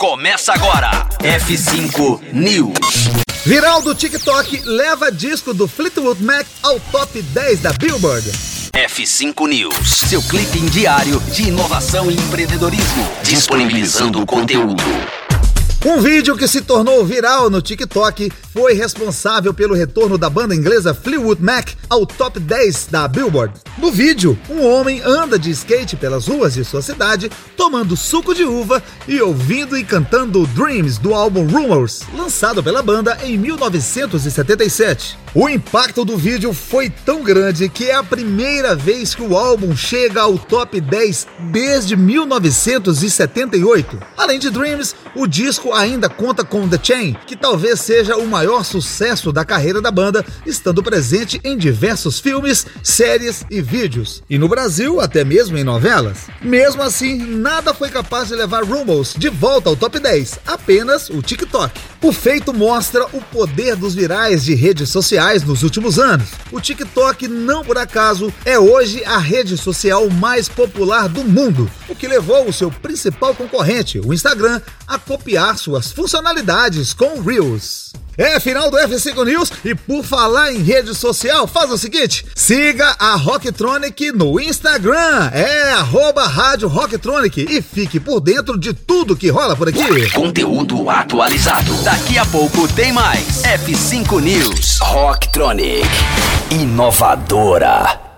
começa agora. F5 News. Viral do TikTok leva disco do Fleetwood Mac ao top 10 da Billboard. F5 News, seu clipe diário de inovação e empreendedorismo, disponibilizando o conteúdo. Um vídeo que se tornou viral no TikTok foi responsável pelo retorno da banda inglesa Fleetwood Mac ao top 10 da Billboard. No vídeo, um homem anda de skate pelas ruas de sua cidade, tomando suco de uva e ouvindo e cantando Dreams do álbum Rumors, lançado pela banda em 1977. O impacto do vídeo foi tão grande que é a primeira vez que o álbum chega ao top 10 desde 1978. Além de Dreams, o disco ainda conta com The Chain, que talvez seja o maior sucesso da carreira da banda, estando presente em diversos filmes, séries e vídeos. E no Brasil, até mesmo em novelas. Mesmo assim, nada foi capaz de levar Rumors de volta ao top 10, apenas o TikTok. O feito mostra o poder dos virais de redes sociais nos últimos anos. O TikTok, não por acaso, é hoje a rede social mais popular do mundo, o que levou o seu principal concorrente, o Instagram, a copiar suas funcionalidades com Reels. É final do F5 News e por falar em rede social, faz o seguinte: siga a Rocktronic no Instagram, é arroba Rádio Rocktronic e fique por dentro de tudo que rola por aqui. Conteúdo atualizado. Daqui a pouco tem mais. F5 News. Rocktronic. Inovadora.